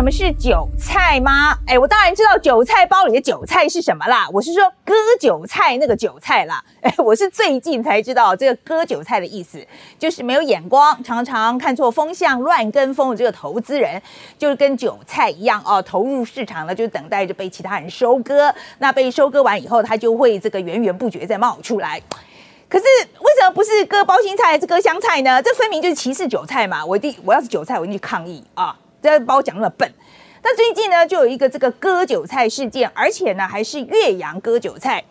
什么是韭菜吗？哎，我当然知道韭菜包里的韭菜是什么啦。我是说割韭菜那个韭菜啦。哎，我是最近才知道这个割韭菜的意思，就是没有眼光，常常看错风向，乱跟风的这个投资人，就是跟韭菜一样哦，投入市场了，就等待着被其他人收割。那被收割完以后，它就会这个源源不绝再冒出来。可是为什么不是割包心菜，是割香菜呢？这分明就是歧视韭菜嘛！我一定我要是韭菜，我一定去抗议啊！这把我讲那么笨。那最近呢，就有一个这个割韭菜事件，而且呢，还是岳阳割韭菜。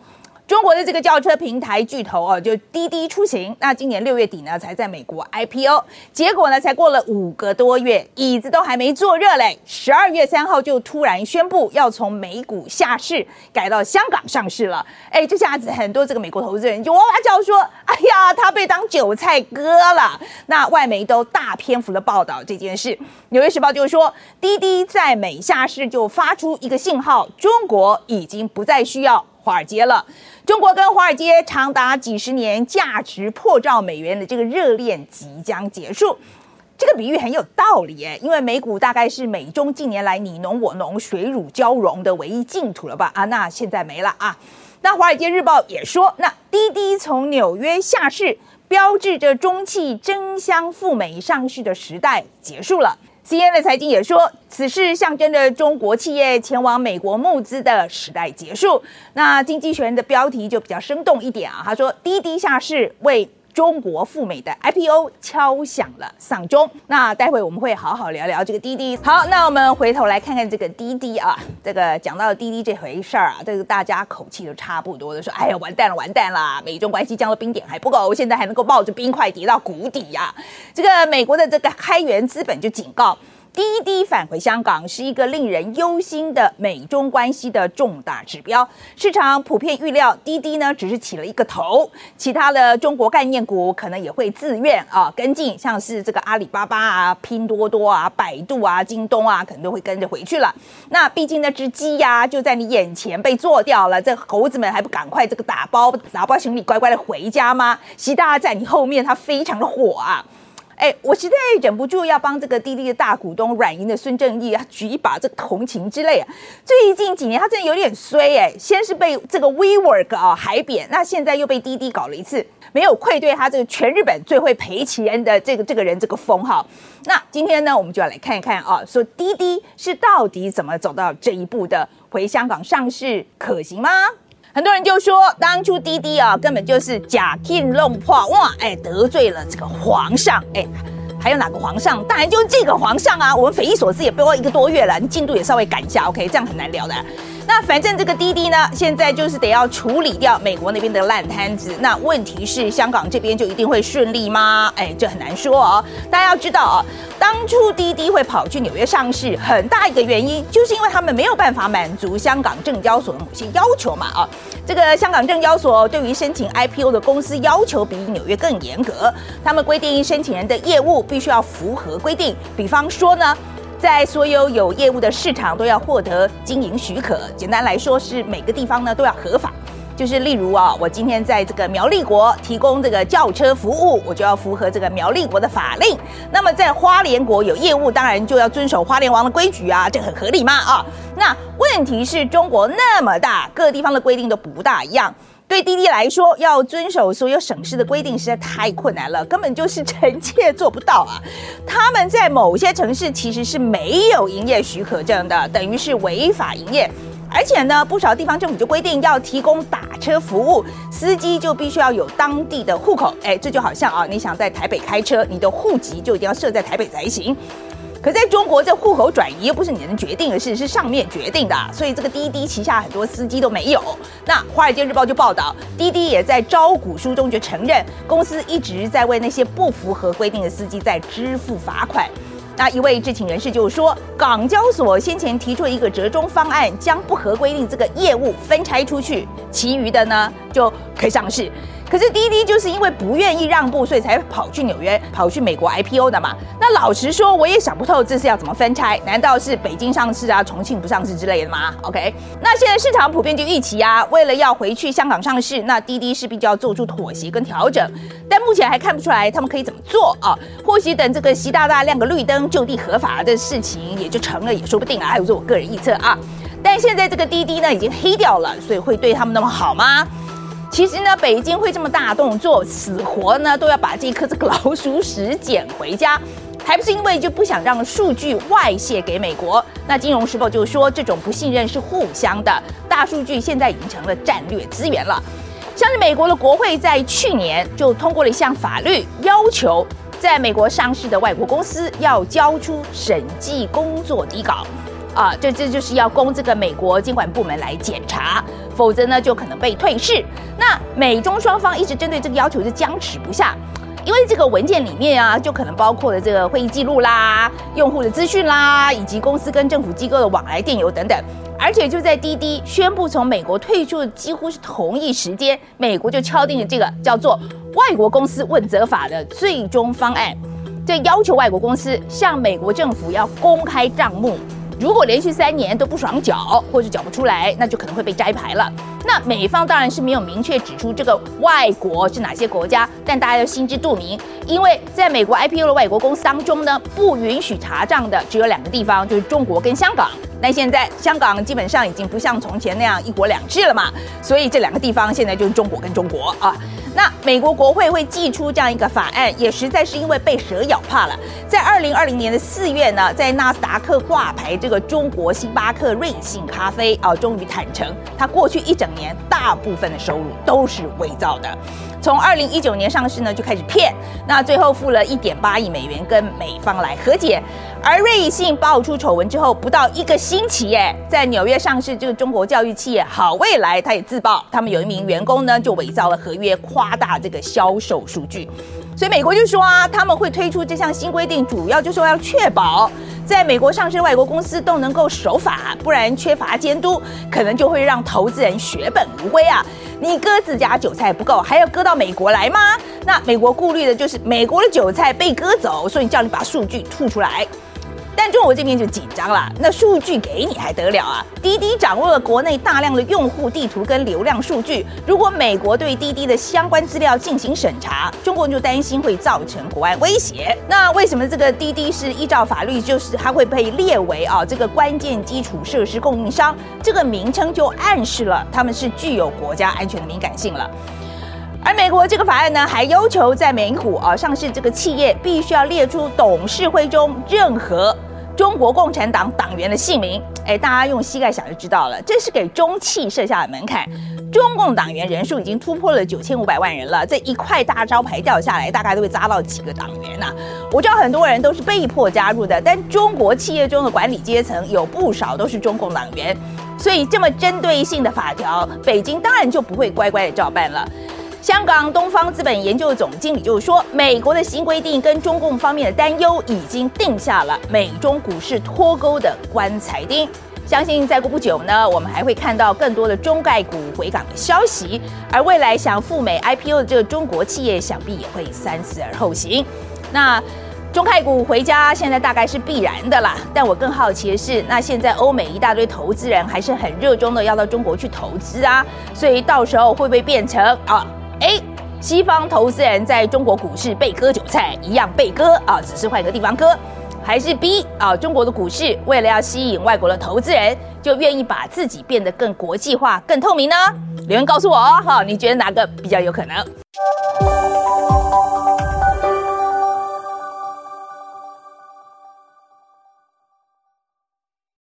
中国的这个轿车平台巨头哦，就滴滴出行。那今年六月底呢，才在美国 IPO，结果呢，才过了五个多月，椅子都还没坐热嘞。十二月三号就突然宣布要从美股下市，改到香港上市了。哎，这下子很多这个美国投资人就哇哇叫说：“哎呀，他被当韭菜割了。”那外媒都大篇幅的报道这件事。纽约时报就说，滴滴在美下市就发出一个信号，中国已经不再需要华尔街了。中国跟华尔街长达几十年、价值破兆美元的这个热恋即将结束，这个比喻很有道理耶。因为美股大概是美中近年来你侬我侬、水乳交融的唯一净土了吧？啊，那现在没了啊。那华尔街日报也说，那滴滴从纽约下市，标志着中汽争相赴美上市的时代结束了。C N 的财经也说，此事象征着中国企业前往美国募资的时代结束。那经济学人的标题就比较生动一点啊，他说滴滴下市为。中国赴美的 IPO 敲响了丧钟。那待会我们会好好聊聊这个滴滴。好，那我们回头来看看这个滴滴啊，这个讲到滴滴这回事儿啊，这个大家口气都差不多的说，哎呀，完蛋了，完蛋了，美中关系降到冰点还不够，现在还能够冒着冰块跌到谷底呀。这个美国的这个开源资本就警告。滴滴返回香港是一个令人忧心的美中关系的重大指标。市场普遍预料，滴滴呢只是起了一个头，其他的中国概念股可能也会自愿啊跟进，像是这个阿里巴巴啊、拼多多啊、百度啊、京东啊，可能都会跟着回去了。那毕竟那只鸡呀就在你眼前被做掉了，这猴子们还不赶快这个打包打包行李乖乖的回家吗？习大大在你后面，他非常的火啊。哎，我实在忍不住要帮这个滴滴的大股东软银的孙正义啊举一把这个同情之泪啊！最近几年他真的有点衰哎，先是被这个 WeWork 啊海扁，那现在又被滴滴搞了一次，没有愧对他这个全日本最会赔钱的这个这个人这个封号。那今天呢，我们就要来看一看啊，说滴滴是到底怎么走到这一步的，回香港上市可行吗？很多人就说，当初滴滴啊，根本就是假聘弄破，哇，哎，得罪了这个皇上，哎，还有哪个皇上？当然就是这个皇上啊！我们匪夷所思也不过一个多月了，你进度也稍微赶一下，OK？这样很难聊的。那反正这个滴滴呢，现在就是得要处理掉美国那边的烂摊子。那问题是，香港这边就一定会顺利吗？哎，这很难说哦。大家要知道啊，当初滴滴会跑去纽约上市，很大一个原因就是因为他们没有办法满足香港证交所的某些要求嘛啊。这个香港证交所对于申请 IPO 的公司要求比纽约更严格，他们规定申请人的业务必须要符合规定，比方说呢。在所有有业务的市场都要获得经营许可。简单来说，是每个地方呢都要合法。就是例如啊，我今天在这个苗栗国提供这个轿车服务，我就要符合这个苗栗国的法令。那么在花莲国有业务，当然就要遵守花莲王的规矩啊，这很合理吗？啊，那问题是中国那么大，各地方的规定都不大一样。对滴滴来说，要遵守所有省市的规定实在太困难了，根本就是臣妾做不到啊！他们在某些城市其实是没有营业许可证的，等于是违法营业。而且呢，不少地方政府就规定要提供打车服务，司机就必须要有当地的户口。哎，这就好像啊，你想在台北开车，你的户籍就一定要设在台北才行。可在中国，这户口转移又不是你能决定的事，是上面决定的，所以这个滴滴旗下很多司机都没有。那《华尔街日报》就报道，滴滴也在招股书中就承认，公司一直在为那些不符合规定的司机在支付罚款。那一位知情人士就说，港交所先前提出一个折中方案，将不合规定这个业务分拆出去，其余的呢就可以上市。可是滴滴就是因为不愿意让步，所以才跑去纽约、跑去美国 IPO 的嘛。那老实说，我也想不透这是要怎么分拆？难道是北京上市啊，重庆不上市之类的吗？OK，那现在市场普遍就预期啊，为了要回去香港上市，那滴滴势必就要做出妥协跟调整。但目前还看不出来他们可以怎么做啊？或许等这个习大大亮个绿灯，就地合法的事情也就成了，也说不定啊。还有说我个人预测啊，但现在这个滴滴呢已经黑掉了，所以会对他们那么好吗？其实呢，北京会这么大动作，死活呢都要把这颗这个老鼠屎捡回家，还不是因为就不想让数据外泄给美国？那《金融时报》就说，这种不信任是互相的，大数据现在已经成了战略资源了。像是美国的国会在去年就通过了一项法律，要求在美国上市的外国公司要交出审计工作底稿。啊，这这就是要供这个美国监管部门来检查，否则呢就可能被退市。那美中双方一直针对这个要求就僵持不下，因为这个文件里面啊，就可能包括了这个会议记录啦、用户的资讯啦，以及公司跟政府机构的往来电邮等等。而且就在滴滴宣布从美国退出几乎是同一时间，美国就敲定了这个叫做《外国公司问责法》的最终方案，这要求外国公司向美国政府要公开账目。如果连续三年都不爽缴，或者缴不出来，那就可能会被摘牌了。那美方当然是没有明确指出这个外国是哪些国家，但大家要心知肚明，因为在美国 IPO 的外国公司当中呢，不允许查账的只有两个地方，就是中国跟香港。那现在香港基本上已经不像从前那样一国两制了嘛，所以这两个地方现在就是中国跟中国啊。那美国国会会寄出这样一个法案，也实在是因为被蛇咬怕了。在二零二零年的四月呢，在纳斯达克挂牌这个中国星巴克瑞幸咖啡啊，终于坦诚，它过去一整年大部分的收入都是伪造的。从二零一九年上市呢，就开始骗，那最后付了一点八亿美元跟美方来和解。而瑞幸爆出丑闻之后，不到一个星期，耶，在纽约上市这个中国教育企业好未来，他也自曝，他们有一名员工呢就伪造了合约，夸大这个销售数据。所以美国就说啊，他们会推出这项新规定，主要就是要确保。在美国上市外国公司都能够守法，不然缺乏监督，可能就会让投资人血本无归啊！你割自家韭菜不够，还要割到美国来吗？那美国顾虑的就是美国的韭菜被割走，所以叫你把数据吐出来。但中国这边就紧张了，那数据给你还得了啊？滴滴掌握了国内大量的用户地图跟流量数据，如果美国对滴滴的相关资料进行审查，中国人就担心会造成国安威胁。那为什么这个滴滴是依照法律，就是它会被列为啊这个关键基础设施供应商？这个名称就暗示了他们是具有国家安全的敏感性了。而美国这个法案呢，还要求在美股啊上市这个企业必须要列出董事会中任何。中国共产党党员的姓名，哎，大家用膝盖想就知道了，这是给中企设下的门槛。中共党员人数已经突破了九千五百万人了，这一块大招牌掉下来，大概都会砸到几个党员呐。我知道很多人都是被迫加入的，但中国企业中的管理阶层有不少都是中共党员，所以这么针对性的法条，北京当然就不会乖乖的照办了。香港东方资本研究总经理就说，美国的新规定跟中共方面的担忧已经定下了美中股市脱钩的棺材钉。相信再过不久呢，我们还会看到更多的中概股回港的消息，而未来想赴美 IPO 的这个中国企业，想必也会三思而后行。那中概股回家现在大概是必然的啦，但我更好奇的是，那现在欧美一大堆投资人还是很热衷的要到中国去投资啊，所以到时候会不会变成啊西方投资人在中国股市被割韭菜一样被割啊，只是换一个地方割，还是 B 啊？中国的股市为了要吸引外国的投资人，就愿意把自己变得更国际化、更透明呢？留言告诉我哦，哈，你觉得哪个比较有可能？